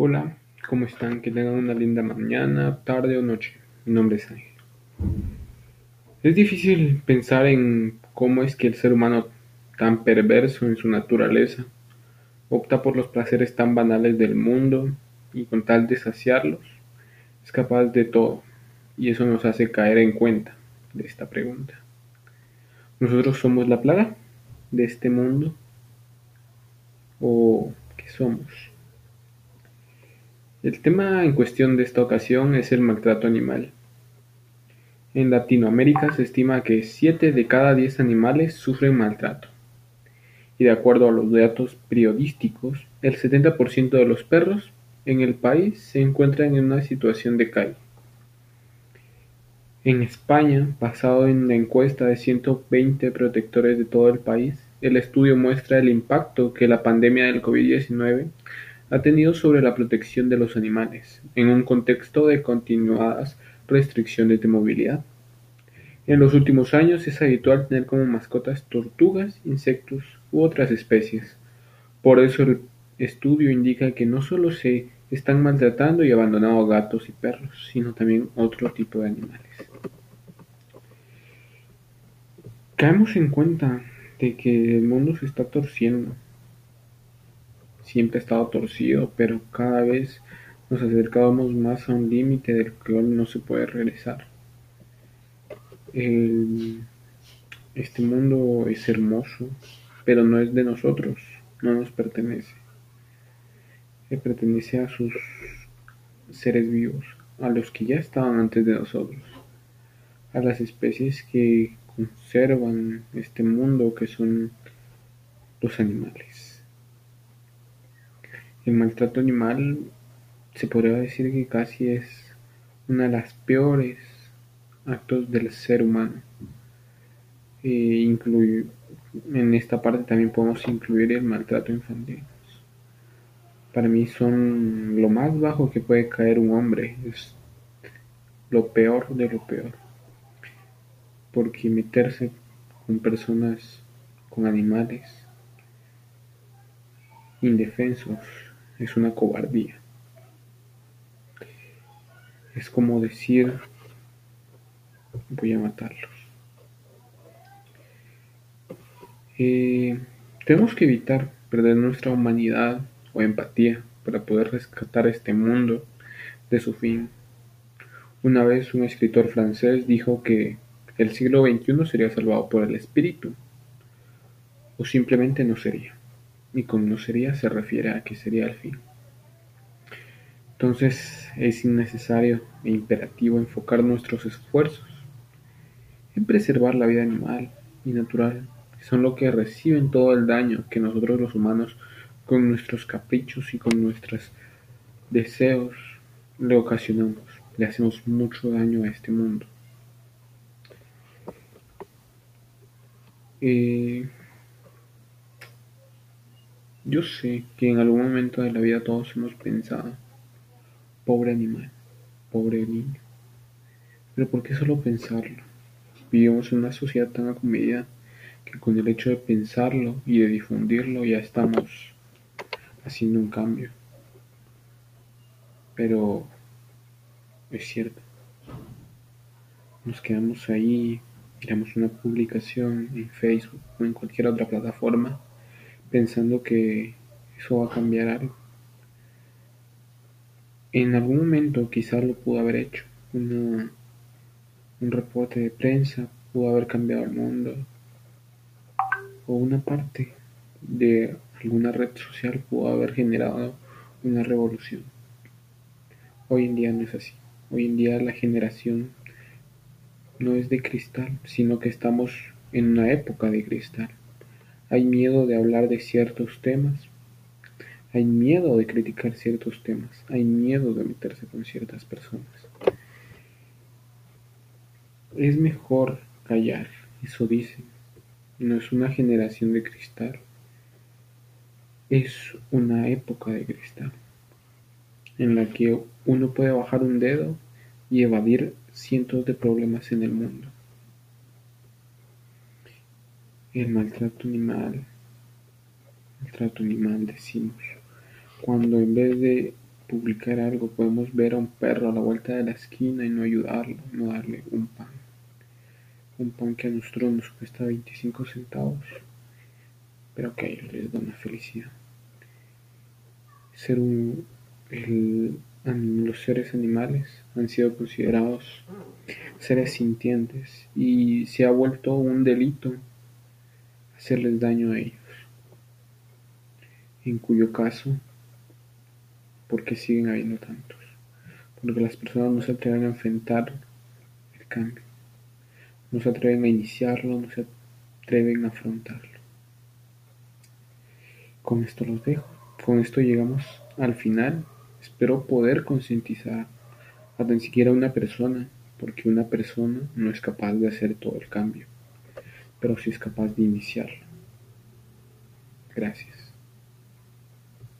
Hola, ¿cómo están? Que tengan una linda mañana, tarde o noche. Mi nombre es Ángel. Es difícil pensar en cómo es que el ser humano, tan perverso en su naturaleza, opta por los placeres tan banales del mundo y con tal de saciarlos, es capaz de todo. Y eso nos hace caer en cuenta de esta pregunta. ¿Nosotros somos la plaga de este mundo? ¿O qué somos? El tema en cuestión de esta ocasión es el maltrato animal. En Latinoamérica se estima que 7 de cada 10 animales sufren maltrato. Y de acuerdo a los datos periodísticos, el 70% de los perros en el país se encuentran en una situación de calle. En España, basado en la encuesta de 120 protectores de todo el país, el estudio muestra el impacto que la pandemia del COVID-19 ha tenido sobre la protección de los animales, en un contexto de continuadas restricciones de movilidad. En los últimos años es habitual tener como mascotas tortugas, insectos u otras especies. Por eso el estudio indica que no solo se están maltratando y abandonando gatos y perros, sino también otro tipo de animales. Caemos en cuenta de que el mundo se está torciendo siempre ha estado torcido, pero cada vez nos acercábamos más a un límite del cual no se puede regresar. este mundo es hermoso, pero no es de nosotros, no nos pertenece. Le pertenece a sus seres vivos, a los que ya estaban antes de nosotros, a las especies que conservan este mundo que son los animales. El maltrato animal se podría decir que casi es una de las peores actos del ser humano. E en esta parte también podemos incluir el maltrato infantil. Para mí son lo más bajo que puede caer un hombre, es lo peor de lo peor. Porque meterse con personas, con animales indefensos, es una cobardía. Es como decir, voy a matarlos. Eh, tenemos que evitar perder nuestra humanidad o empatía para poder rescatar este mundo de su fin. Una vez un escritor francés dijo que el siglo XXI sería salvado por el espíritu o simplemente no sería y con no sería se refiere a que sería el fin. Entonces es innecesario e imperativo enfocar nuestros esfuerzos en preservar la vida animal y natural, son lo que reciben todo el daño que nosotros los humanos con nuestros caprichos y con nuestros deseos le ocasionamos, le hacemos mucho daño a este mundo. Eh, yo sé que en algún momento de la vida todos hemos pensado, pobre animal, pobre niño. Pero ¿por qué solo pensarlo? Vivimos en una sociedad tan acomedida que con el hecho de pensarlo y de difundirlo ya estamos haciendo un cambio. Pero es cierto. Nos quedamos ahí, miramos una publicación en Facebook o en cualquier otra plataforma pensando que eso va a cambiar algo. En algún momento quizás lo pudo haber hecho. un reporte de prensa pudo haber cambiado el mundo. O una parte de alguna red social pudo haber generado una revolución. Hoy en día no es así. Hoy en día la generación no es de cristal, sino que estamos en una época de cristal. Hay miedo de hablar de ciertos temas. Hay miedo de criticar ciertos temas. Hay miedo de meterse con ciertas personas. Es mejor callar, eso dicen. No es una generación de cristal. Es una época de cristal en la que uno puede bajar un dedo y evadir cientos de problemas en el mundo el maltrato animal, maltrato animal decimos, cuando en vez de publicar algo, podemos ver a un perro a la vuelta de la esquina y no ayudarlo, no darle un pan. Un pan que a nosotros nos cuesta 25 centavos, pero que a ellos les da una felicidad. Ser un, los seres animales han sido considerados seres sintientes y se ha vuelto un delito hacerles daño a ellos. En cuyo caso, ¿por qué siguen habiendo tantos? Porque las personas no se atreven a enfrentar el cambio, no se atreven a iniciarlo, no se atreven a afrontarlo. Con esto los dejo. Con esto llegamos al final. Espero poder concientizar a tan siquiera una persona, porque una persona no es capaz de hacer todo el cambio, pero sí es capaz de iniciarlo. Gracias.